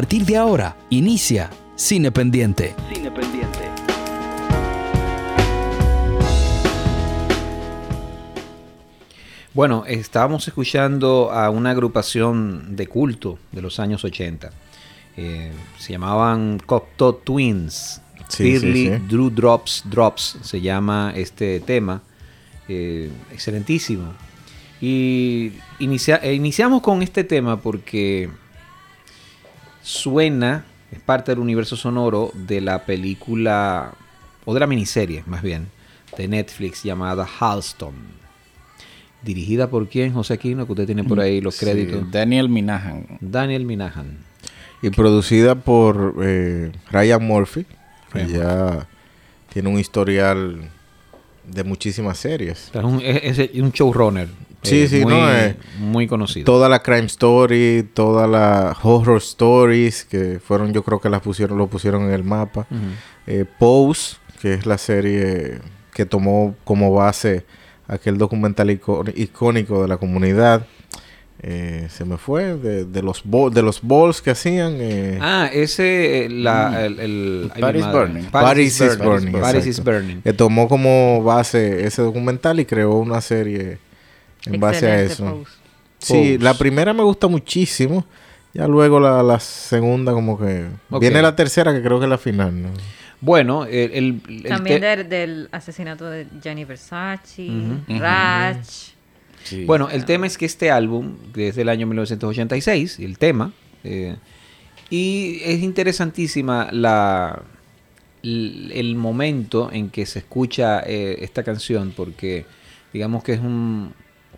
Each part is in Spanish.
A partir de ahora, inicia Cine Pendiente. Cine Pendiente. Bueno, estábamos escuchando a una agrupación de culto de los años 80. Eh, se llamaban Cocteau Twins. Sí, sí. Drew Drops Drops se llama este tema. Eh, excelentísimo. Y inicia- eh, iniciamos con este tema porque suena, es parte del universo sonoro de la película, o de la miniserie más bien, de Netflix llamada Halston. Dirigida por quién, José Aquino, que usted tiene por ahí los Sí, créditos. Daniel Minahan. Daniel Minahan. Y producida por eh, Ryan Murphy, que ya tiene un historial de muchísimas series. O sea, Es un, es- es un showrunner. Sí, eh, sí, muy, no, eh, muy conocido. Toda la crime story, toda la horror stories, que fueron, yo creo que las pusieron, lo pusieron en el mapa. Eh, Pose, que es la serie que tomó como base aquel documental ico- icónico de la comunidad. Eh, se me fue de, de los de los balls que hacían. eh, Ah, ese, eh, la, el, Paris. Burning. Paris is Burning, Paris is exacto. Burning. que tomó como base ese documental y creó una serie en base a eso. post. Sí, Pose. la primera me gusta muchísimo. Ya luego la, la segunda como que... Viene la tercera que creo que es la final. ¿no? Bueno, el, el- el También te- del, del asesinato de Gianni Versace. Sí. Bueno, el tema es que este álbum, desde el año 1986, el tema, eh, y es interesantísima la, el momento en que se escucha eh, esta canción, porque digamos que es un,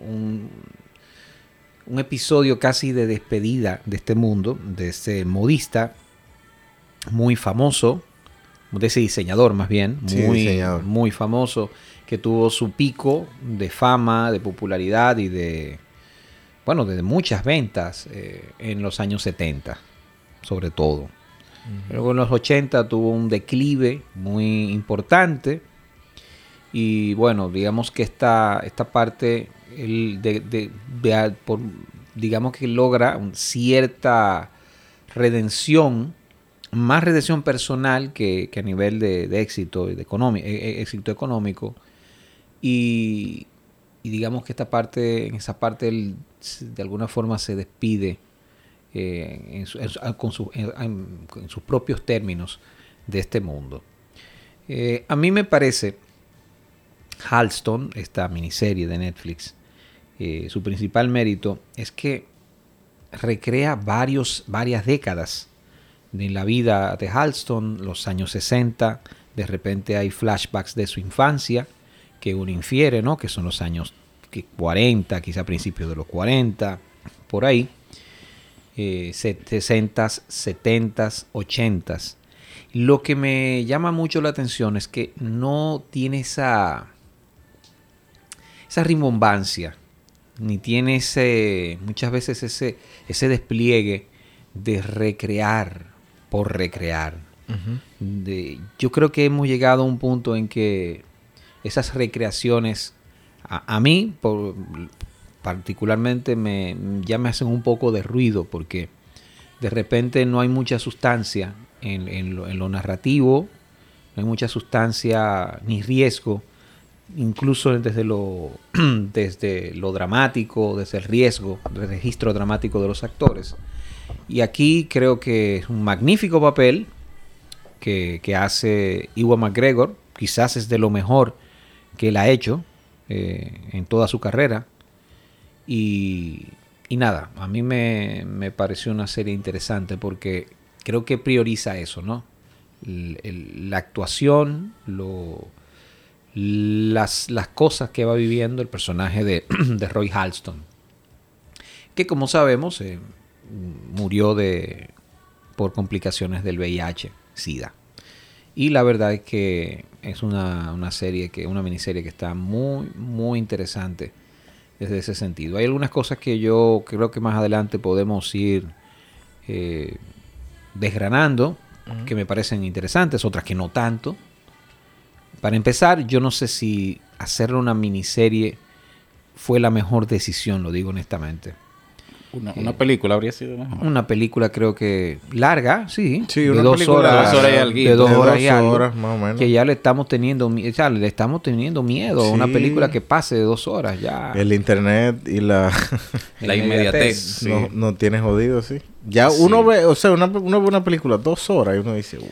un, un episodio casi de despedida de este mundo, de este modista muy famoso, de ese diseñador más bien, muy, muy famoso, que tuvo su pico de fama, de popularidad y de, bueno, de muchas ventas eh, en los años 70, sobre todo. Luego en los 80 tuvo un declive muy importante y bueno, digamos que esta, esta parte, el de, de- digamos que logra cierta redención, más redención personal que, que a nivel de, éxito, de eh, eh, éxito económico. Y, y digamos que esta parte, en esa parte, él de alguna forma se despide eh, en- en sus propios términos de este mundo. Eh, a mí me parece Halston, esta miniserie de Netflix, eh, su principal mérito es que recrea varios, varias décadas de la vida de Halston, los años 60, de repente hay flashbacks de su infancia que uno infiere, ¿no? Que son los años que 40, quizá principios de los 40, por ahí. Eh, 60, 70, 80. Lo que me llama mucho la atención es que no tiene esa, esa rimbombancia, ni tiene ese, muchas veces ese, ese despliegue de recrear por recrear. De- yo creo que hemos llegado a un punto en que esas recreaciones, a, a mí por- particularmente, me, ya me hacen un poco de ruido porque de repente no hay mucha sustancia en, en lo, en lo narrativo, no hay mucha sustancia ni riesgo, incluso desde lo, desde lo dramático, desde el riesgo, del registro dramático de los actores. Y aquí creo que es un magnífico papel que, que hace Iwan McGregor. Quizás es de lo mejor que él ha hecho eh, en toda su carrera. Y, y nada, a mí me, me pareció una serie interesante porque creo que prioriza eso, ¿no? El- el- la actuación, lo, las, las cosas que va viviendo el personaje de, de Roy Halston. Que como sabemos, eh, murió de, por complicaciones del VIH, SIDA. Y la verdad es que es una, una serie, que, una miniserie que está muy, muy interesante desde ese sentido. Hay algunas cosas que yo creo que más adelante podemos ir eh, desgranando, que me parecen interesantes, otras que no tanto. Para empezar, yo no sé si hacerle una miniserie fue la mejor decisión, lo digo honestamente. Una, una película habría sido mejor. Una película creo que larga, sí. Sí, de una dos película horas, Dos horas y alguito. de dos De horas dos y algo, horas, más o menos. Que ya le estamos teniendo, o sea, le estamos teniendo miedo a una película que pase de dos horas ya. El internet y la... La inmediatez. Sí. no, no tiene jodido, sí. Ya Sí. uno ve, o sea, una, uno ve una película dos horas y uno dice, "Uh".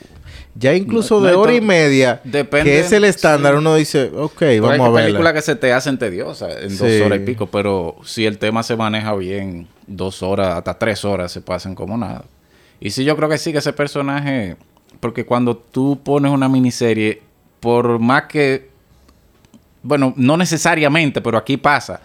ya incluso No, de no, hora y media, depende- que es el estándar, sí. uno dice, ok, Pero vamos hay a películas verla. que se te hacen tediosas en dos Sí. horas y pico, pero si el tema se maneja bien, dos horas, hasta tres horas se pasan como nada. Y sí, yo creo que sí, que ese personaje, porque cuando tú pones una miniserie, por más que, bueno, no necesariamente, pero aquí pasa.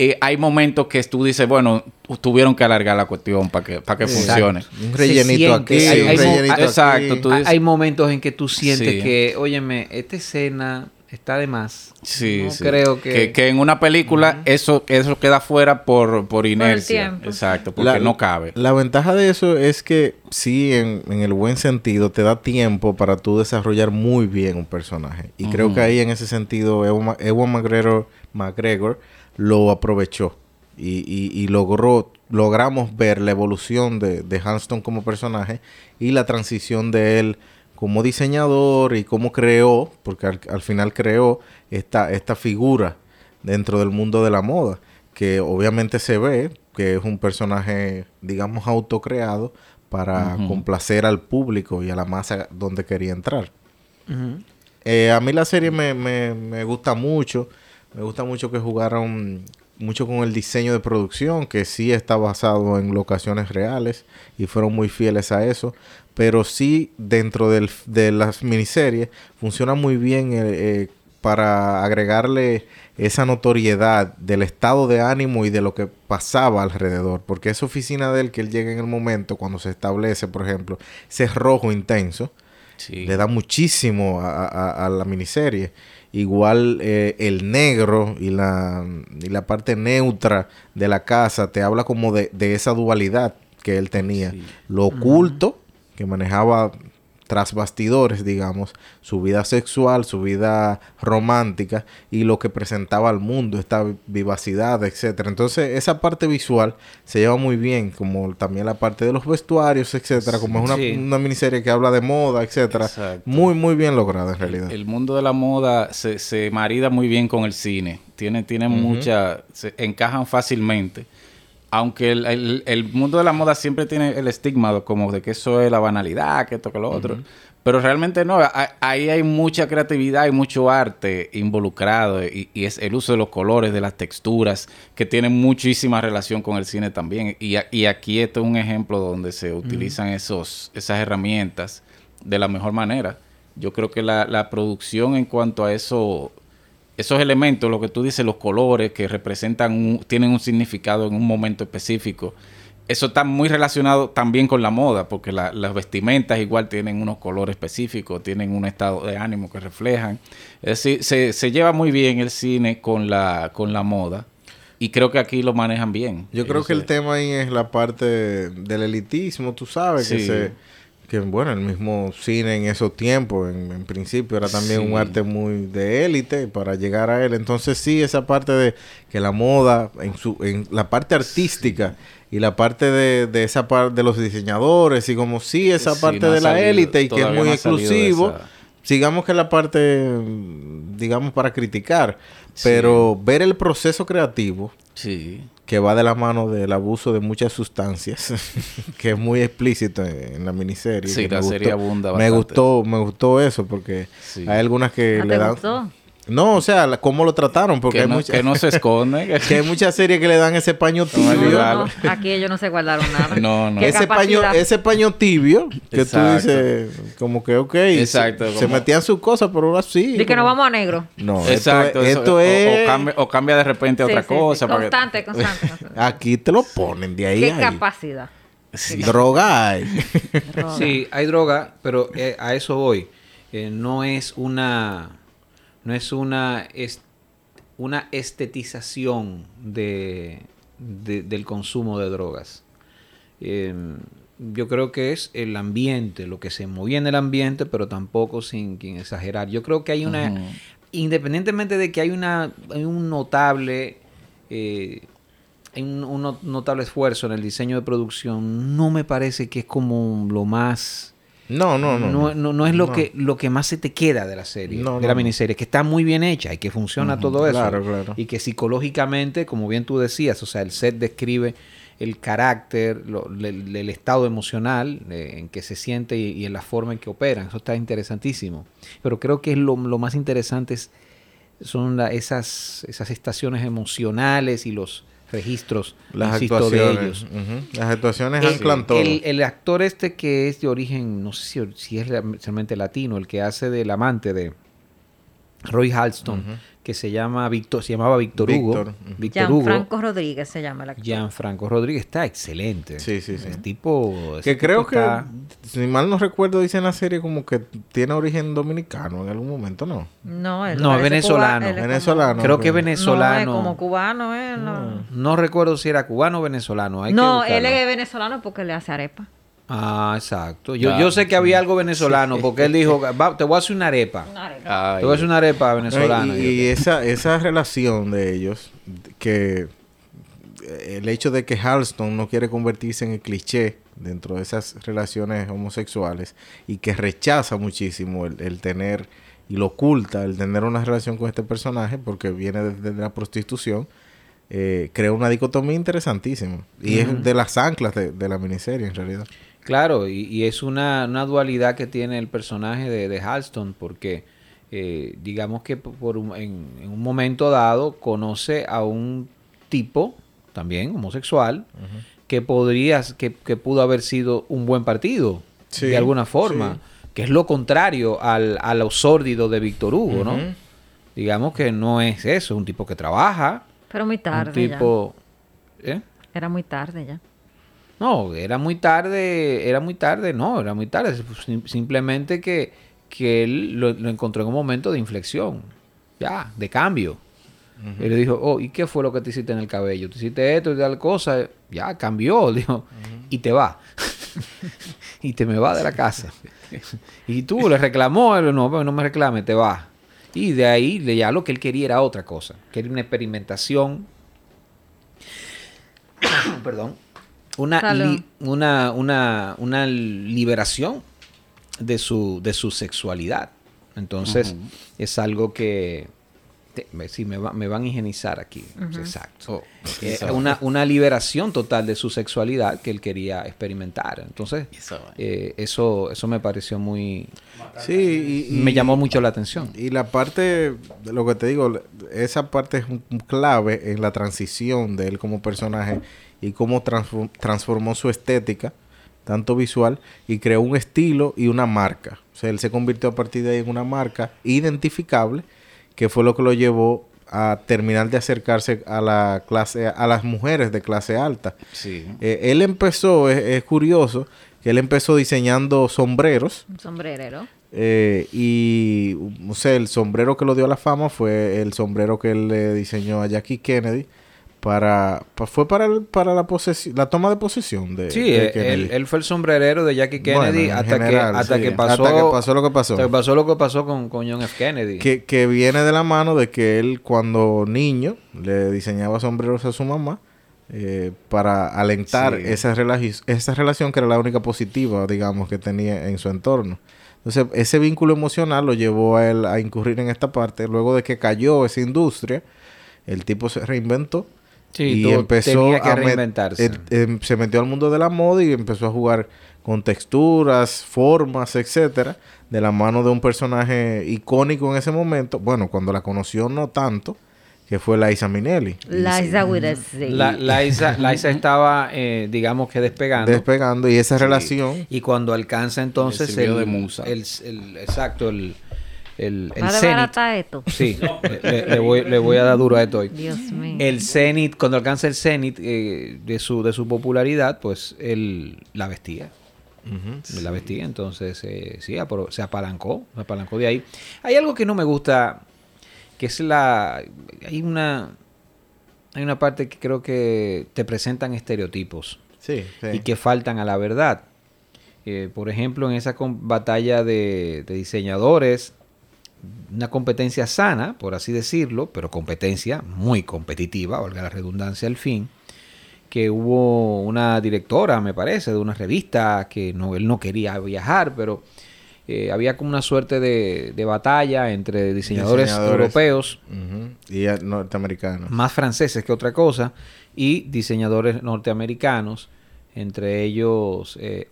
eh, hay momentos que tú dices, bueno, tuvieron que alargar la cuestión para que, para que Exacto. funcione. Un rellenito siente, aquí, hay- un hay mo- rellenito ah, exacto, aquí. tú Hay- dices- Hay momentos en que tú sientes Sí. que, óyeme, esta escena está de más. Sí, No sí. creo que... que... en una película eso, eso queda fuera por, por inercia. tiempo. Exacto, porque La- no cabe. La ventaja de eso es que sí, en, en el buen sentido, te da tiempo para tú desarrollar muy bien un personaje. Y creo que ahí en ese sentido Ewan, Ewan McGregor, McGregor lo aprovechó. Y, y- y logró, logramos ver la evolución de, de Hanston como personaje y la transición de él como diseñador y cómo creó, porque al, al final creó esta, esta figura dentro del mundo de la moda, que obviamente se ve que es un personaje, digamos, autocreado para complacer al público y a la masa donde quería entrar. Eh, a mí la serie me, me- me gusta mucho. Me gusta mucho que jugaron mucho con el diseño de producción, que sí está basado en locaciones reales y fueron muy fieles a eso. Pero sí, dentro del- de las miniseries, funciona muy bien eh, eh, para agregarle esa notoriedad del estado de ánimo y de lo que pasaba alrededor. Porque esa oficina de él que él llega en el momento, cuando se establece, por ejemplo, ese rojo intenso, Sí. le da muchísimo a, a- a la miniserie. Igual eh, el negro y la, y la parte neutra de la casa te habla como de, de esa dualidad que él tenía. Sí. Lo oculto, que manejaba tras bastidores, digamos, su vida sexual, su vida romántica y lo que presentaba al mundo, esta vivacidad, etcétera. Entonces, esa parte visual se lleva muy bien, como también la parte de los vestuarios, etcétera, como es una, Sí. una miniserie que habla de moda, etcétera. Exacto. Muy, muy bien lograda en realidad. El mundo de la moda se, se marida muy bien con el cine. Tiene, tiene mucha... Se encajan fácilmente. Aunque el, el- el mundo de la moda siempre tiene el estigma de como de que eso es la banalidad, que esto, que lo otro. Pero realmente no. A- Ahí hay mucha creatividad y mucho arte involucrado. Y, y es el uso de los colores, de las texturas, que tienen muchísima relación con el cine también. Y, a- y aquí esto es un ejemplo donde se utilizan esos, esas herramientas de la mejor manera. Yo creo que la, la producción en cuanto a eso, esos elementos, lo que tú dices, los colores que representan, un- tienen un significado en un momento específico, eso está muy relacionado también con la moda, porque la- las vestimentas igual tienen unos colores específicos, tienen un estado de ánimo que reflejan. Es decir, se, se lleva muy bien el cine con la, con la moda. Y creo que aquí lo manejan bien. Yo creo que el tema ahí es la parte del elitismo, tú sabes, que se que bueno, el mismo cine en esos tiempos, en, en principio era también Sí. un arte muy de élite para llegar a él. Entonces sí, esa parte de que la moda, en su, en la parte artística y la parte de, de esa parte de los diseñadores y como sí, esa Sí, parte no de la élite y que es muy no exclusivo. Sigamos que la parte, digamos, para criticar, Sí. pero ver el proceso creativo Sí. que va de la mano del abuso de muchas sustancias, que es muy explícito en, en la miniserie. Sí, la me serie gustó- abunda Me bastante. gustó, me gustó eso porque Sí. hay algunas que ¿No le te dan. gustó? No, o sea, la- cómo lo trataron, porque Que hay no, muchas que no se esconde. que hay muchas series que le dan ese paño tibio. ayudar. No, no, aquí ellos no se guardaron nada. No, no. ¿Qué Ese paño, ese paño tibio que Exacto. tú dices, como que ok, Exacto, se, metían sus cosas, pero ahora sí. Di que nos vamos a negro. No, Exacto. esto, es- eso- esto o- es. o, cambia, o cambia de repente a Sí, otra sí, cosa. Constante, constante. constante. Aquí te lo ponen de ahí. ¿Qué ahí. capacidad? Sí. Droga hay. Sí, hay droga, pero eh, a eso voy. Eh, no es una, no es una, una estetización de, de- del consumo de drogas. Eh, yo creo que es el ambiente, lo que se movía en el ambiente, pero tampoco sin, sin exagerar. Yo creo que hay una, independientemente de que hay una, hay un notable eh, hay un, un no- notable esfuerzo en el diseño de producción. No me parece que es como lo más... No, no, no. No, no, no es lo, No. que, lo que más se te queda de la serie, No, de la miniserie, que está muy bien hecha y que funciona todo eso. claro, claro. Y que psicológicamente, como bien tú decías, o sea, el set describe el carácter, lo- le- el estado emocional eh, en que se siente y, y en la forma en que operan. Eso está interesantísimo. Pero creo que es lo, lo más interesante es- son la- esas, esas estaciones emocionales y los registros, Las insisto, de actuaciones. ellos. ujú. Las actuaciones El, anclan todo. el- el actor este que es de origen, no sé si, si es realmente latino, el que hace del amante de Roy Halston, que se llama Víctor, se llamaba Víctor Hugo. Víctor. Gianfranco Rodríguez se llama el actor. Gianfranco Rodríguez está excelente. Sí, sí, sí. El tipo. Que creo está- que, si mal no recuerdo, dice en la serie como que tiene origen dominicano en algún momento, ¿no? No, él No, parece venezolano. cuba- él es como- Venezolano. Creo que ok. venezolano. No, es como cubano, ¿eh? No, No recuerdo si era cubano o venezolano. hay que No, él es venezolano porque le hace arepa. Ah, exacto. Yo, yo sé que había algo venezolano porque él dijo: "Va, Te voy a hacer una arepa. Una arepa. Ay, Te voy a hacer una arepa venezolana. Y, y esa, esa relación de ellos, que el hecho de que Halston no quiere convertirse en el cliché dentro de esas relaciones homosexuales y que rechaza muchísimo el, el tener y lo oculta el tener una relación con este personaje porque viene desde la prostitución, eh, crea una dicotomía interesantísima. Y es de las anclas de, de la miniserie en realidad. Claro, y, y es una, una dualidad que tiene el personaje de, de Halston, porque eh, digamos que por un- en, en un momento dado conoce a un tipo, también homosexual, que podría, que, que pudo haber sido un buen partido, Sí, de alguna forma, sí. que es lo contrario al, a lo sórdido de Víctor Hugo, ¿no? Digamos que no es eso, es un tipo que trabaja, Pero muy un tarde tipo... ¿eh? ya. Era muy tarde ya. No, era muy tarde, era muy tarde, no, era muy tarde. Sim- Simplemente que, que él lo, lo encontró en un momento de inflexión, ya, de cambio. Y le dijo, oh, ¿y qué fue lo que te hiciste en el cabello? Te hiciste esto y tal cosa, ya, cambió, dijo, y te va. y te me va de la casa. y tú le reclamó, él, no, pero no me reclame, te va. Y de ahí ya lo que él quería era otra cosa, quería una experimentación perdón, una, li- una, una, una liberación de su, de su sexualidad. Entonces, es algo que... te- me- sí, me, va- me van a higienizar aquí. Exacto. Oh, Eh, una, una liberación total de su sexualidad que él quería experimentar. Entonces, vaina. eh, eso, eso me pareció muy... Sí, y, y- me llamó mucho la atención. Y la parte, de lo que te digo, esa parte es un, un clave en la transición de él como personaje y cómo transfor- transformó su estética, tanto visual, y creó un estilo y una marca. O sea, él se convirtió a partir de ahí en una marca identificable, que fue lo que lo llevó a terminar de acercarse a la clase, a las mujeres de clase alta. Sí. Eh, él empezó, es, es curioso, que él empezó diseñando sombreros. Un sombrerero. Eh, y, o sea, el sombrero que lo dio a la fama fue el sombrero que él le diseñó a Jackie Kennedy para, pa- fue para el- para la posesi- la toma de posesión de, Sí, de eh, él, él fue el sombrerero de Jackie Kennedy Bueno, hasta, general, que, hasta, sí, que pasó, hasta que pasó lo que pasó. hasta que pasó lo que pasó con, con John F. Kennedy. que, que viene de la mano de que él cuando niño le diseñaba sombreros a su mamá eh, para alentar Sí. esa, relagi- esa relación que era la única positiva, digamos, que tenía en su entorno. Entonces, ese vínculo emocional lo llevó a él a incurrir en esta parte. Luego de que cayó esa industria, el tipo se reinventó Sí, y empezó tenía que a met- reinventarse. eh, em, se metió al mundo de la moda y empezó a jugar con texturas, formas, etcétera, de la mano de un personaje icónico en ese momento. Bueno, cuando la conoció no tanto, que fue Liza Minnelli. Liza Z. La, Liza, Liza estaba, eh, digamos que despegando. Despegando y esa relación y cuando alcanza entonces el, de musa. el- el- exacto, el, el, el barata esto. Sí, le, le- le voy, le voy a dar duro a esto hoy. Dios mío. El cenit, cuando alcanza el cenit eh, de, su, de su popularidad, pues él la vestía. La vestía, entonces eh, sí, apro- se apalancó, se apalancó de ahí. Hay algo que no me gusta, que es la... Hay una, hay una parte que creo que te presentan estereotipos Sí, sí. y que faltan a la verdad. Eh, por ejemplo, en esa batalla de, de diseñadores, una competencia sana, por así decirlo, pero competencia muy competitiva, valga la redundancia al fin. que hubo una directora, me parece, de una revista que no, él no quería viajar, pero eh, había como una suerte de, de batalla entre diseñadores, Diseñadores. europeos. Y norteamericanos. más franceses que otra cosa, y diseñadores norteamericanos, entre ellos, eh,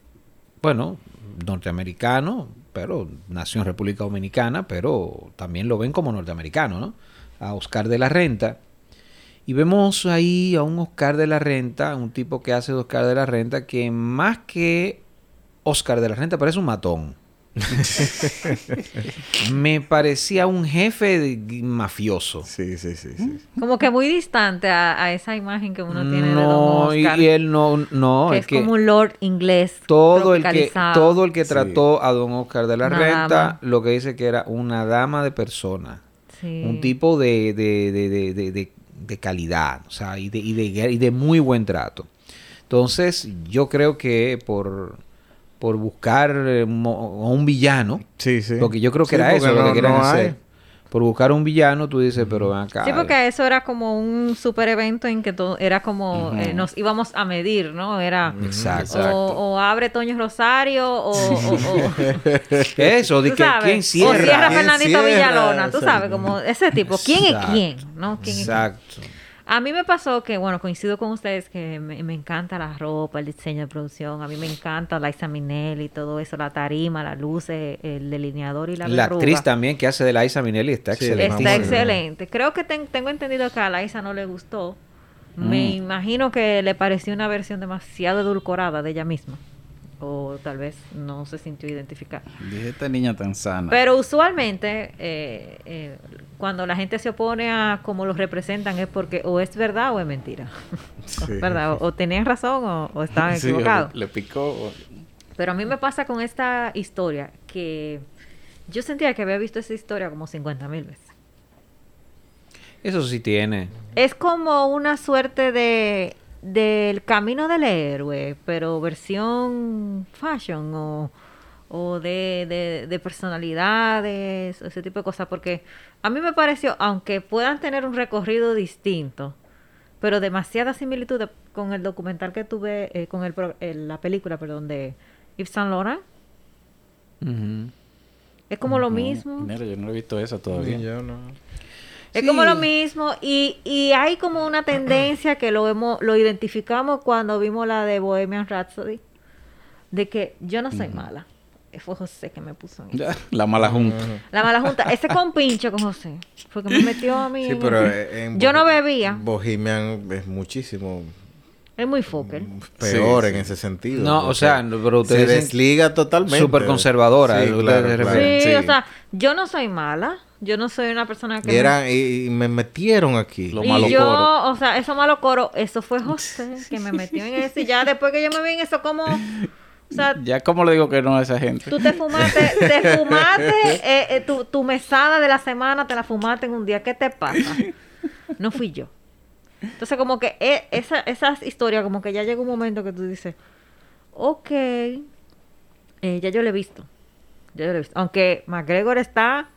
bueno, norteamericano, pero nació en República Dominicana, pero también lo ven como norteamericano, ¿no? A Oscar de la Renta. Y vemos ahí a un Oscar de la Renta, un tipo que hace de Oscar de la Renta, que más que Oscar de la Renta parece un matón. Me parecía un jefe de- mafioso. Sí, sí, sí, sí. Como que muy distante a, a esa imagen que uno tiene de Don No, y, él no, no, que es que como un lord inglés. todo el que, todo el que Sí. trató a don Oscar de la Una Renta, dama. lo que dice que era una dama de persona, Sí. un tipo de, de, de, de, de- de- de calidad, o sea, y de, y, de, y de muy buen trato. Entonces, yo creo que por, por buscar eh, a un villano, Sí, sí. porque yo creo que Sí, era eso lo que querían no hay. hacer. Por buscar un villano, tú dices, pero ven acá. Sí, porque eso era como un super evento en que todo era como eh, nos íbamos a medir, ¿no? Era Exacto. o, o abre Toño Rosario o, o- o- Eso, de que quién o cierra. cierra ¿Quién Fernandito cierra? Villalona, tú Exacto. sabes, como ese tipo. ¿Quién es Exacto. quién? ¿No? ¿Quién es quién? A mí me pasó que, bueno, coincido con ustedes que me, me encanta la ropa, el diseño de producción. A mí me encanta Liza Minnelli, todo eso, la tarima, las luces, el delineador y la La verruga. actriz también que hace de Liza Minnelli está Sí, excelente. Está excelente. Creo que ten- tengo entendido que a Liza no le gustó. Me Mm. imagino que le pareció una versión demasiado edulcorada de ella misma. O tal vez no se sintió identificada. Dije, esta niña tan sana. Pero usualmente, eh, eh, cuando la gente se opone a cómo los representan, es porque o es verdad o es mentira. Sí. ¿Verdad? O, o tenían razón o, o estaban Sí, equivocados. le, le picó. o- Pero a mí me pasa con esta historia que yo sentía que había visto esa historia como 50 mil veces. Eso sí tiene. Es como una suerte de del camino del héroe, pero versión fashion o, o de, de, de personalidades, ese tipo de cosas, porque a mí me pareció, aunque puedan tener un recorrido distinto, pero demasiada similitud con el documental que tuve, eh, con el, eh, la película, perdón, de Yves Saint Laurent. Es como lo mismo. mira, yo no he visto eso todavía. Yo no. Es Sí. como lo mismo y, y hay como una tendencia que lo hemos, lo identificamos cuando vimos la de Bohemian Rhapsody, de que yo no soy mala. Fue José que me puso en eso. La mala junta. La mala junta, ese compincho con José, fue que me metió a mí. Sí, en pero el- en yo no bebía, Bohemian es muchísimo es muy fokker. peor Sí, en sí. ese sentido. No, o sea, pero se ustedes dicen desliga totalmente. súper conservadora, Sí, ustedes claro, se claro. refieren. Sí, sí. o sea, yo no soy mala, yo no soy una persona que... Y, me- era- y, y me metieron aquí. Lo y malo yo, coro. o sea, eso malo coro, eso fue José que me metió en eso y ya después que yo me vi en eso como... O sea, Ya, ¿cómo le digo que no a esa gente? Tú te fumaste, te fumaste eh, eh, tu, tu mesada de la semana, te la fumaste en un día. ¿Qué te pasa? No fui yo. Entonces, como que eh, esa, esas historias, como que ya llega un momento que tú dices, ok, eh, ya yo lo he visto. Ya yo lo he visto. Aunque McGregor está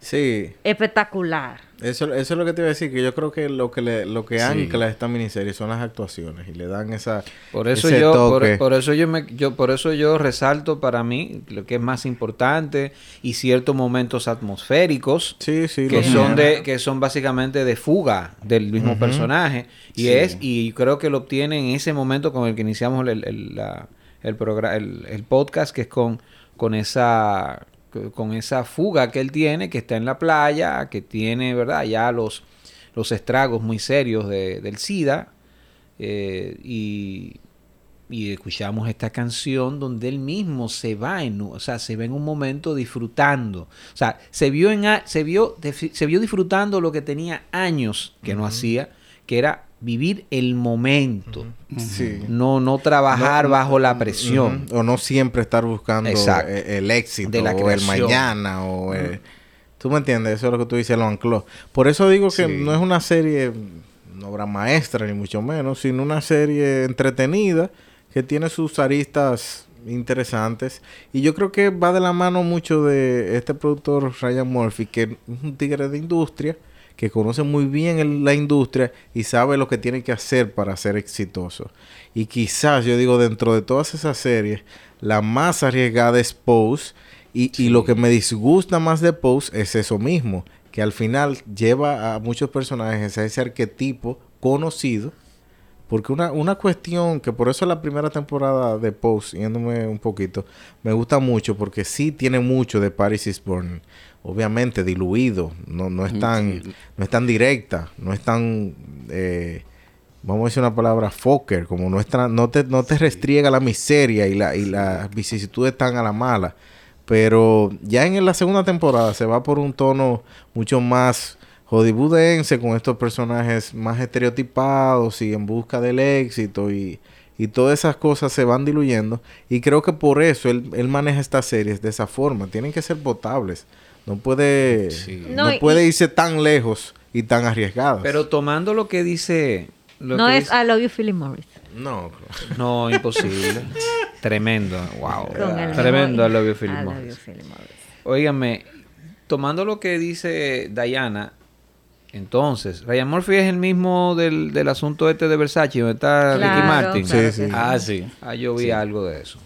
Sí, espectacular. Eso, eso es lo que te iba a decir, que yo creo que lo que le, lo que Sí. ancla esta miniserie son las actuaciones y le dan esa Por eso ese yo, por, toque. por eso yo me, yo, por eso yo resalto para mí lo que es más importante y ciertos momentos atmosféricos Sí, sí, que son de, que son básicamente de fuga del mismo personaje. Y Sí. es, y creo que lo obtiene en ese momento con el que iniciamos el, el, la- el, el podcast, que es con, con esa con esa fuga que él tiene, que está en la playa, que tiene, ¿verdad? Ya los, los estragos muy serios de- del SIDA. eh, y, y escuchamos esta canción donde él mismo se va en, o sea, se ve en un momento disfrutando. O sea, se vio en se vio se vio disfrutando lo que tenía años que no hacía, que era vivir el momento, Sí. no no trabajar No, bajo la presión. O no siempre estar buscando Exacto. eh, el éxito De la o el mañana o eh, tú me entiendes, eso es lo que tú dices, lo ancló. Por eso digo que Sí. no es una serie una obra maestra ni mucho menos, sino una serie entretenida que tiene sus aristas interesantes y yo creo que va de la mano mucho de este productor Ryan Murphy que es un tigre de industria que conoce muy bien el- la industria y sabe lo que tiene que hacer para ser exitoso. Y quizás, yo digo, dentro de todas esas series, la más arriesgada es Pose. Y, y lo que me disgusta más de Pose es eso mismo, que al final lleva a muchos personajes a ese arquetipo conocido. Porque una, una cuestión que por eso la primera temporada de Pose, yéndome un poquito, me gusta mucho porque sí tiene mucho de Paris is Burning. Obviamente diluido, no, no, es tan, Sí. no es tan directa, no es tan, eh, vamos a decir una palabra, Fokker, como no, es tan- no, te, no te restriega la miseria y, la, y las vicisitudes tan a la mala. Pero ya en la segunda temporada se va por un tono mucho más hollywoodense con estos personajes más estereotipados y en busca del éxito y, y todas esas cosas se van diluyendo. Y creo que por eso él, él maneja estas series de esa forma. Tienen que ser potables. No puede, Sí. no, No, y- puede irse tan lejos y tan arriesgadas. Pero tomando lo que dice... lo no que es dice- I Love You, Philip Morris. no. No, imposible. Tremendo. Wow. Tremendo I love you, Philip I Love Morris. You, Philip Morris. Óigame, tomando lo que dice Diana, entonces, Ryan Murphy es el mismo del, del asunto este de Versace, donde está Ricky Martin. claro Sí, sí. Ah, sí. Ah, yo vi algo de eso.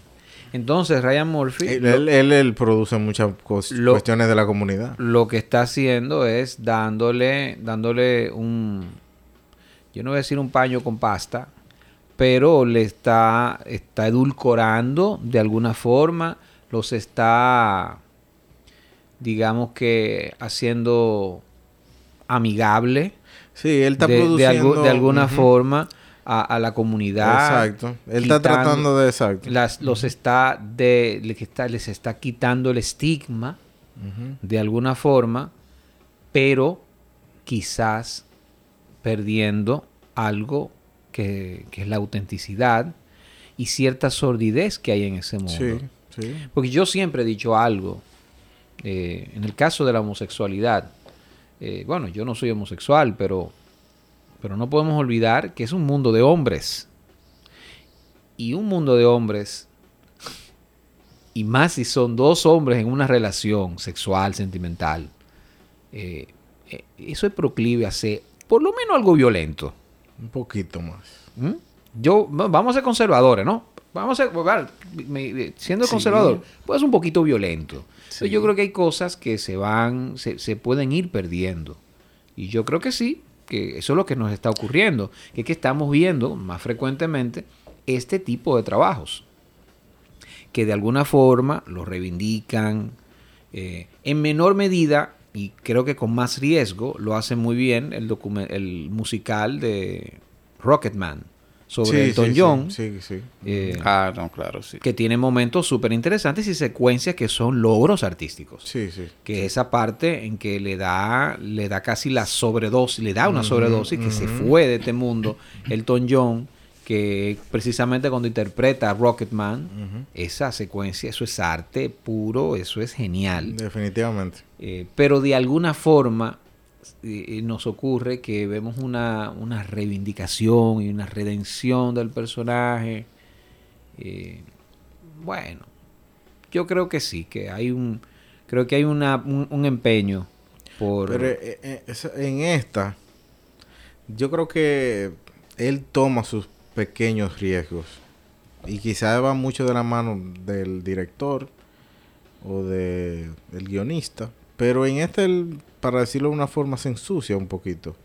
Entonces, Ryan Murphy Él, lo, él- él- él produce muchas Lo- cuestiones de la comunidad. lo que está haciendo es dándole, dándole un, yo no voy a decir un paño con pasta, pero le está, está edulcorando de alguna forma, los está, digamos que haciendo amigable Sí, él está de, de algu- produciendo... de alguna forma a, a la comunidad. Exacto. Él está tratando de... Exacto. las, los está de le que está- les está quitando el estigma de alguna forma, pero quizás perdiendo algo que, que es la autenticidad y cierta sordidez que hay en ese mundo. Sí, sí. Porque yo siempre he dicho algo, eh, en el caso de la homosexualidad, eh, bueno, yo no soy homosexual, pero, pero no podemos olvidar que es un mundo de hombres. Y un mundo de hombres, y más si son dos hombres en una relación sexual, sentimental, eh, eh, eso es proclive a ser por lo menos algo violento. Un poquito más. ¿Mm? Yo, va- vamos a ser conservadores, ¿no? Vamos a me- siendo Sí. conservador, pues un poquito violento. Sí. Entonces, Yo creo que hay cosas que se van, se, se pueden ir perdiendo. Y yo creo que sí, que eso es lo que nos está ocurriendo. Que es que estamos viendo más frecuentemente este tipo de trabajos. Que de alguna forma lo reivindican. eh, en menor medida, y creo que con más riesgo, lo hace muy bien el, el musical de Rocketman sobre Sí, Elton sí, John. Sí, sí. eh, Ah, no, claro, sí. que tiene momentos súper interesantes y secuencias que son logros artísticos. Sí, sí. Que esa parte en que le da, le da casi la sobredosis, le da una sobredosis que se fue de este mundo, Elton John, que precisamente cuando interpreta a Rocketman, Ujú. esa secuencia, eso es arte puro, eso es genial. Definitivamente. Eh, pero de alguna forma eh, nos ocurre que vemos una, una reivindicación y una redención del personaje. Eh, bueno, yo creo que sí, que hay un, creo que hay una, un, empeño por... Pero eh, eh, en esta, yo creo que él toma sus pequeños riesgos. Y quizás va mucho de la mano del director o de, del guionista. Pero en este, él, para decirlo de una forma, se ensucia un poquito.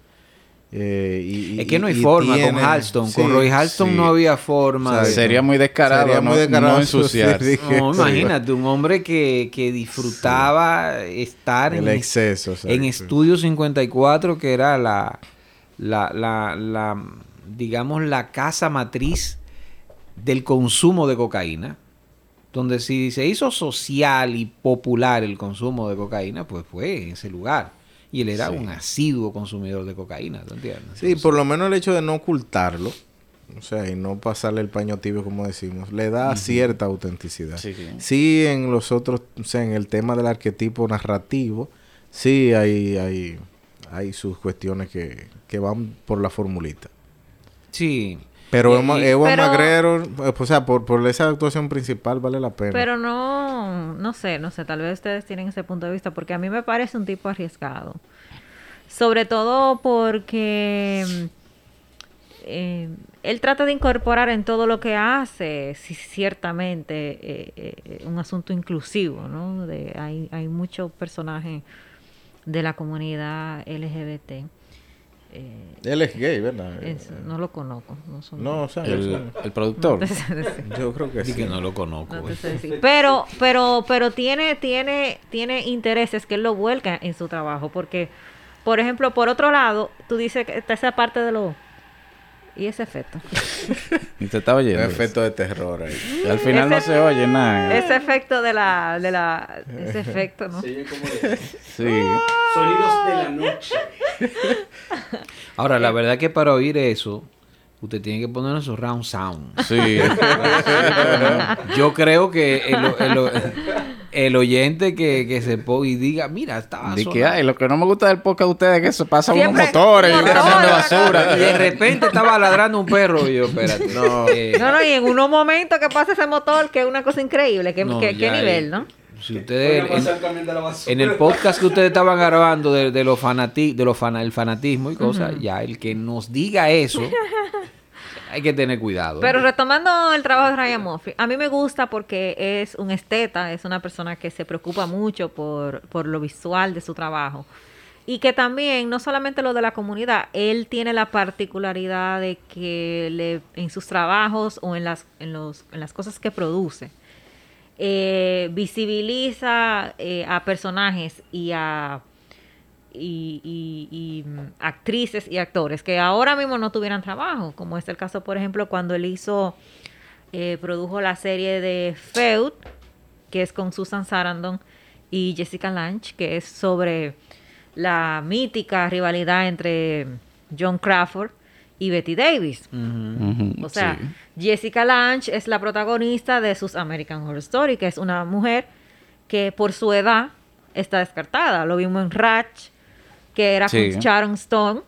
Eh, y- es que no hay y forma tiene- con Halston. sí, con Roy Halston sí. no había forma. O sea, de- Sería muy descarado, Sería no, muy descarado no ensuciar, dije, No, sí. imagínate, un hombre que, que disfrutaba estar El en, exceso. en. Estudio 54, que era la, la, la, la, digamos, la casa matriz del consumo de cocaína, donde si se hizo social y popular el consumo de cocaína, pues fue en ese lugar. Y él era Sí. un asiduo consumidor de cocaína, ¿tú entiendes? Sí, Entonces, por lo menos el hecho de no ocultarlo, o sea, y no pasarle el paño tibio, como decimos, le da cierta autenticidad. Sí, sí. Sí, en los otros, o sea, en el tema del arquetipo narrativo, sí hay, hay, hay sus cuestiones que, que van por la formulita. Sí. Pero Ewan Ewan Pero- McGregor, eh, o sea, por, por esa actuación principal vale la pena. Pero no, no sé, no sé, tal vez ustedes tienen ese punto de vista, porque a mí me parece un tipo arriesgado. Sobre todo porque eh, él trata de incorporar en todo lo que hace, sí, ciertamente, eh, eh, un asunto inclusivo, ¿no? De, hay, hay muchos personajes de la comunidad LGBT. Eh, Él es gay, ¿verdad? es- no lo conozco. No, son- No, o sea, El, el productor. no yo creo que sí. que no lo conozco. No. Pero, pero, pero tiene, tiene, tiene intereses que él lo vuelca en su trabajo. Porque, por ejemplo, por otro lado, tú dices que está esa parte de lo y ese efecto. Y te estaba Un oyendo. efecto de terror ahí. Y al final no se oye nada. Ese efecto de la, de la, ese efecto, ¿no? Sí. Sonidos de la noche. Ahora, la verdad que para oír eso, usted tiene que poner su round sound. Sí. Yo creo que el, el- el oyente que, que se ponga y diga, mira, estaba Di que, sonando". ay, lo que no me gusta del podcast de ustedes es que se pasan unos motores y de basura. Y de repente estaba ladrando un perro y yo, espérate. No. eh, No, no, y en unos momentos que pasa ese motor, que es una cosa increíble, que, no, que- qué nivel, ¿no? Si ustedes en, el camión de la basura. en el podcast que ustedes estaban grabando de, de los fanati, de los fana- el fanatismo y cosas, ya el que nos diga eso, hay que tener cuidado. Pero retomando el trabajo de Ryan Murphy, a mí me gusta porque es un esteta, es una persona que se preocupa mucho por, por lo visual de su trabajo. Y que también, no solamente lo de la comunidad, él tiene la particularidad de que le, en sus trabajos o en las, en los, en las cosas que produce, eh, visibiliza eh, a personajes y a y, y- y, mm, actrices y actores que ahora mismo no tuvieran trabajo, como es el caso, por ejemplo, cuando él hizo, eh, produjo la serie de Feud, que es con Susan Sarandon y Jessica Lange, que es sobre la mítica rivalidad entre John Crawford y Betty Davis. O sea, sí. Jessica Lange es la protagonista de sus American Horror Story, que es una mujer que por su edad está descartada. Lo vimos en Ratch, que era Sí. con Sharon Stone.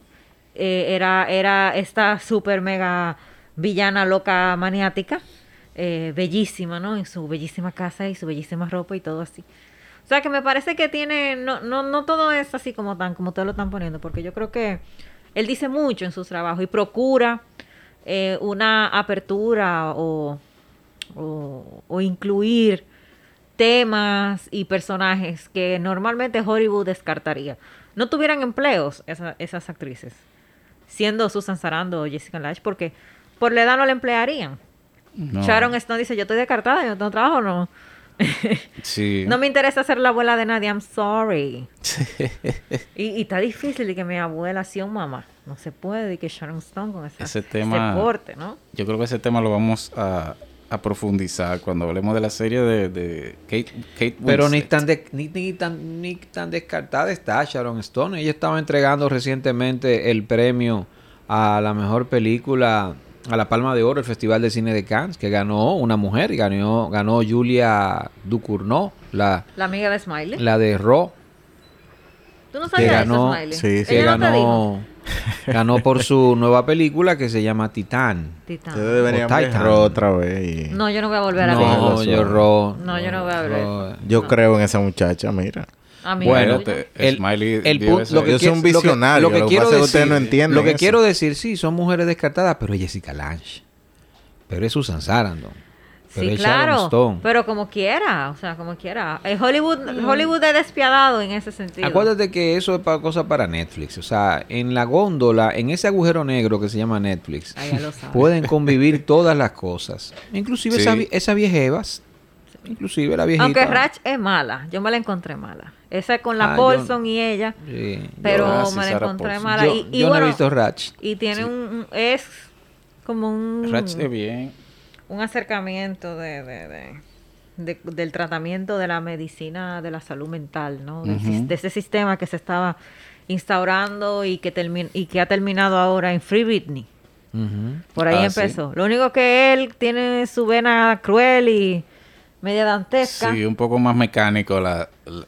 Eh, era, era esta super mega villana loca maniática. eh, bellísima, ¿no? En su bellísima casa y su bellísima ropa y todo así. O sea que me parece que tiene, no, no, no todo es así como tan, como ustedes lo están poniendo, porque yo creo que él dice mucho en sus trabajos y procura eh, una apertura o, o, o incluir temas y personajes que normalmente Hollywood descartaría. No tuvieran empleos esa- esas actrices, siendo Susan Sarandon o Jessica Lange, porque por la edad no la emplearían. No. Sharon Stone dice, yo estoy descartada, yo no tengo trabajo, no. Sí. No me interesa ser la abuela de nadie, I'm sorry. y, y está difícil de que mi abuela sea un mamá. No se puede, y que Sharon Stone con esa- Ese tema- porte, ¿no? Yo creo que ese tema lo vamos a, a profundizar cuando hablemos de la serie de, de Kate, Kate Pero ni tan, de- ni, ni tan, ni tan descartada está Sharon Stone. Ella estaba entregando recientemente el premio a la mejor película a la Palma de Oro, el Festival de Cine de Cannes, que ganó una mujer, ganó, ganó Julia Ducournau, la, La amiga de Smiley. la de Raw, ¿Tú no que sabías ganó, eso, Smiley? sí, sí. que Ella no te dijo. ganó, por su nueva película que se llama Titán. Titán. Ustedes deberían ver otra vez. y- No, yo no voy a volver a No, verlo. yo Raw. No, yo no voy a ver. Yo creo en esa muchacha, mira. A mí Bueno, no. Espérate, el, Smiley el lo que Yo soy un lo que- visionario, Lo que, lo que quiero decir, no entienden lo que eso. quiero decir, sí, son mujeres descartadas, pero es Jessica Lange. Pero es Susan Sarandon. Pero Sí, es claro. Stone. Pero como quiera, o sea, como quiera. Eh, Hollywood, Hollywood es despiadado en ese sentido. Acuérdate que eso es para cosa para Netflix. O sea, en la góndola, en ese agujero negro que se llama Netflix, Ah, pueden convivir todas las cosas. Inclusive Sí. esa, esa vieja Evas. Inclusive la viejita. Aunque Ratch es mala, yo me la encontré mala. Esa con la Ah, yo- Paulson y ella, Sí. pero Ah, sí, me la encontré Paulson. mala. Yo, y y yo bueno, no he visto Ratch. y tiene Sí. un, un- es como un Ratch es bien. Un acercamiento de, de- de- de- del tratamiento de la medicina de la salud mental, ¿no? De ese sistema que se estaba instaurando y que, termi- y que ha terminado ahora en Free Britney. Por ahí Ah, sí. empezó. Lo único que él tiene su vena cruel y media dantesca. Sí, un poco más mecánico. La, la-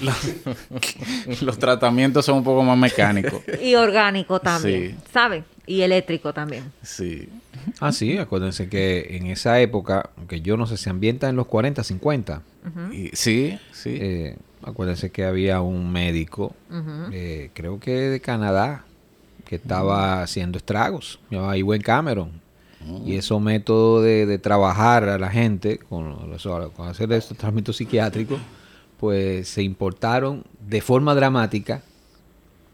la- los tratamientos son un poco más mecánicos. y orgánico también, Sí. ¿sabe? Y eléctrico también. Sí. Ah, sí, acuérdense que en esa época, aunque yo no sé, se ambienta en los 40, 50. Y- sí, sí. eh, acuérdense que había un médico, eh, creo que de Canadá, que estaba haciendo estragos. Llamaba Iwen Cameron. Y esos métodos de, de trabajar a la gente con, eso- con hacer estos tratamientos psiquiátricos, pues se importaron de forma dramática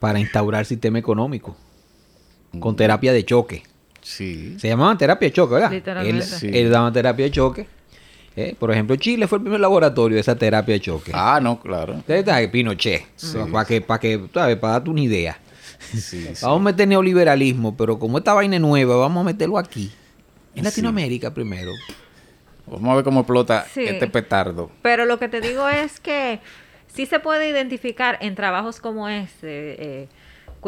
para instaurar sistema económico con terapia de choque. sí. Se llamaban terapia de choque, ¿verdad? Literalmente. Él, Sí. él daba terapia de choque. Eh, Por ejemplo, Chile fue el primer laboratorio de esa terapia de choque. Ah, no, claro. Pinochet. Para que, para que, ¿sabes? Para darte una idea. Sí, sí. Vamos a meter neoliberalismo, pero como esta vaina es nueva, vamos a meterlo aquí. En Sí. Latinoamérica primero. Vamos a ver cómo explota Sí. este petardo. Pero lo que te digo es que sí se puede identificar en trabajos como este eh,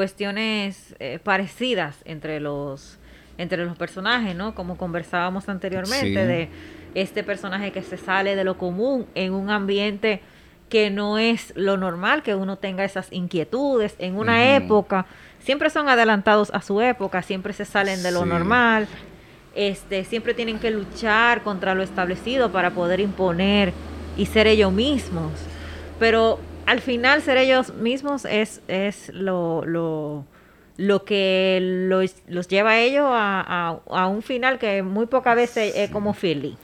cuestiones eh, parecidas entre los entre los personajes, ¿no? Como conversábamos anteriormente Sí. de este personaje que se sale de lo común en un ambiente que no es lo normal que uno tenga esas inquietudes en una época. Siempre son adelantados a su época, siempre se salen de lo Sí. normal este, siempre tienen que luchar contra lo establecido para poder imponer y ser ellos mismos. Pero al final ser ellos mismos es, es lo, lo, lo que los, los lleva a ellos a, a- a un final que muy pocas veces es como Philly.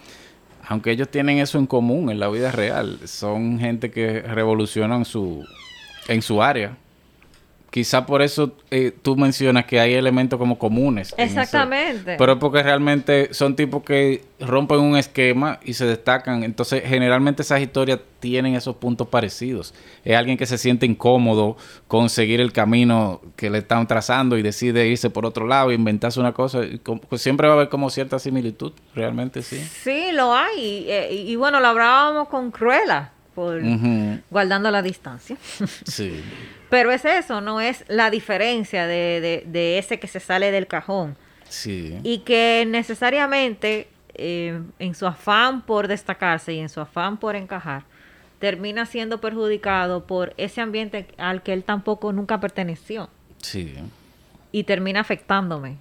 Aunque ellos tienen eso en común en la vida real, son gente que revolucionan su en su área. Quizá por eso eh, tú mencionas que hay elementos como comunes. en eso. Exactamente. Pero porque realmente son tipos que rompen un esquema y se destacan. Entonces, generalmente esas historias tienen esos puntos parecidos. Es alguien que se siente incómodo con seguir el camino que le están trazando y decide irse por otro lado e inventarse una cosa. Pues siempre va a haber como cierta similitud, realmente sí. Sí, lo hay. Y, eh, y- y bueno, lo hablábamos con Cruella, por, guardando la distancia. Sí. Pero es eso, no es la diferencia de, de- de ese que se sale del cajón. Sí. Y que necesariamente eh, en su afán por destacarse y en su afán por encajar, termina siendo perjudicado por ese ambiente al que él tampoco nunca perteneció. Sí. Y termina afectándome.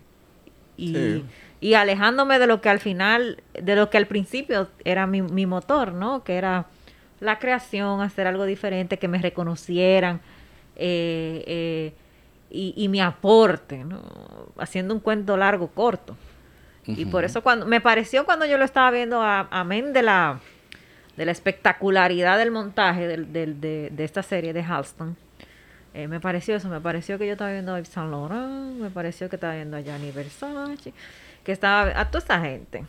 Y, Sí. y alejándome de lo que al final, de lo que al principio era mi, mi motor, ¿no? Que era la creación, hacer algo diferente, que me reconocieran. eh, eh, y, y mi aporte, ¿no? Haciendo un cuento largo, corto. Y por eso cuando me pareció cuando yo lo estaba viendo, a- amén de la, de la espectacularidad del montaje del, del- de, de esta serie de Halston, eh, me pareció eso, me pareció que yo estaba viendo a Yves Saint Laurent, me pareció que estaba viendo a Gianni Versace, que estaba a toda esta gente.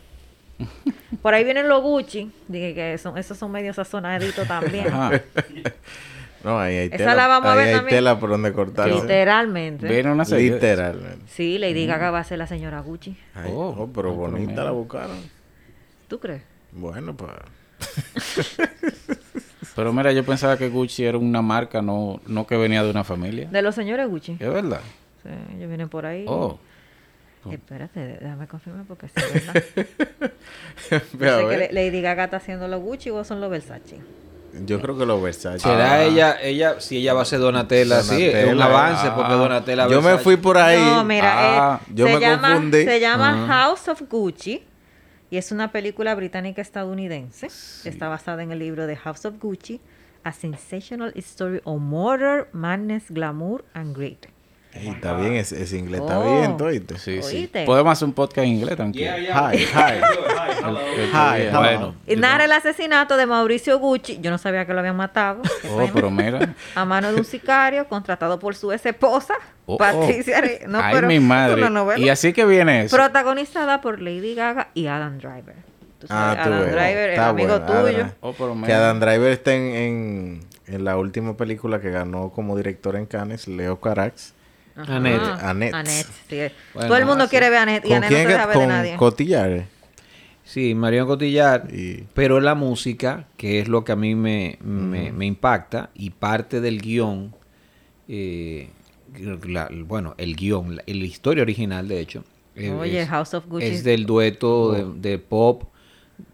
Por ahí vienen los Gucci, dije que son, esos son medio sazonaditos también. Ajá. No, ahí hay Esa tela. la vamos a ahí ver hay también. tela por donde cortar. Literalmente. Ven una serie. Literalmente. Sí, Lady Gaga va a ser la señora Gucci. Ay, Oh, oh, pero bonita la buscaron. ¿Tú crees? Bueno, pues. Pero mira, yo pensaba que Gucci era una marca, no, no que venía de una familia. De los señores Gucci. Es verdad. Sí, ellos vienen por ahí. Oh. Espérate, déjame confirmar porque sí, es verdad. Yo sé que Lady Gaga está haciendo los Gucci o son los Versace. Yo creo que los Versace. ¿Será Ah. ella, ella, si ella va a ser Donatella, sí, es un Donatella, avance ah. porque Donatella Yo me Versace- fui por ahí. No, mira, Ah, eh, yo se, me llama, confundí. se llama Ajá. House of Gucci y es una película británica estadounidense. Está basada en el libro de House of Gucci, A Sensational Story of Murder, Madness, Glamour and Greed. Ey, está bien, ese, ese inglés está Oh. bien, ¿oíste? Sí, sí. Podemos hacer un podcast en inglés, tranquilo. Hi, hi. Hi. Bueno. Y narra el asesinato de Mauricio Gucci. Yo no sabía que lo habían matado. Oh, pero mira. a mano de un sicario contratado por su ex esposa, Oh, Patricia. Re- No, Ay, pero mi madre. Y así que viene eso. Protagonizada por Lady Gaga y Adam Driver. Tú Ah, sabes, tú Adam ves. Driver, el Está amigo bueno, tuyo. Adam. Oh, pero Que. Adam Driver está en, en, en la última película que ganó como director en Cannes, Leo Carax. Annette, sí. Bueno, Todo el mundo ah, quiere ver a Annette y ¿Con Annette no quién? se deja ver de Con nadie. Cotillard. Sí, Marion Cotillard. Y Pero la música, que es lo que a mí me, me- me impacta, y parte del guion, eh, la- bueno, el guion, la, la historia original, de hecho, eh, Oye, es, House of Gucci. es del dueto de, de pop,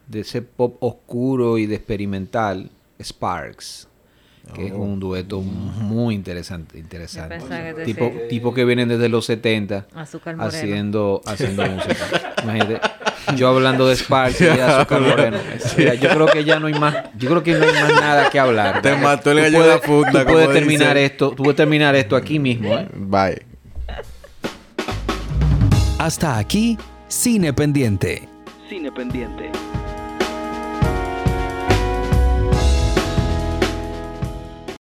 de ese pop oscuro y de experimental, Sparks. Que es Oh. un dueto muy interesante, interesante. Que Tipo, tipo que vienen desde los 70 Azúcar Moreno. haciendo, haciendo música. Imagínate, yo hablando de Sparks y de Azúcar Moreno. Mira, yo creo que ya no hay más, yo creo que no hay más nada que hablar. Te mató el Tú gallo de puedes- la funda, Tú puedes terminar dicen. esto, tú puedes terminar esto aquí mismo, ¿eh? Bye. Hasta aquí, Cine Pendiente. Cine Pendiente.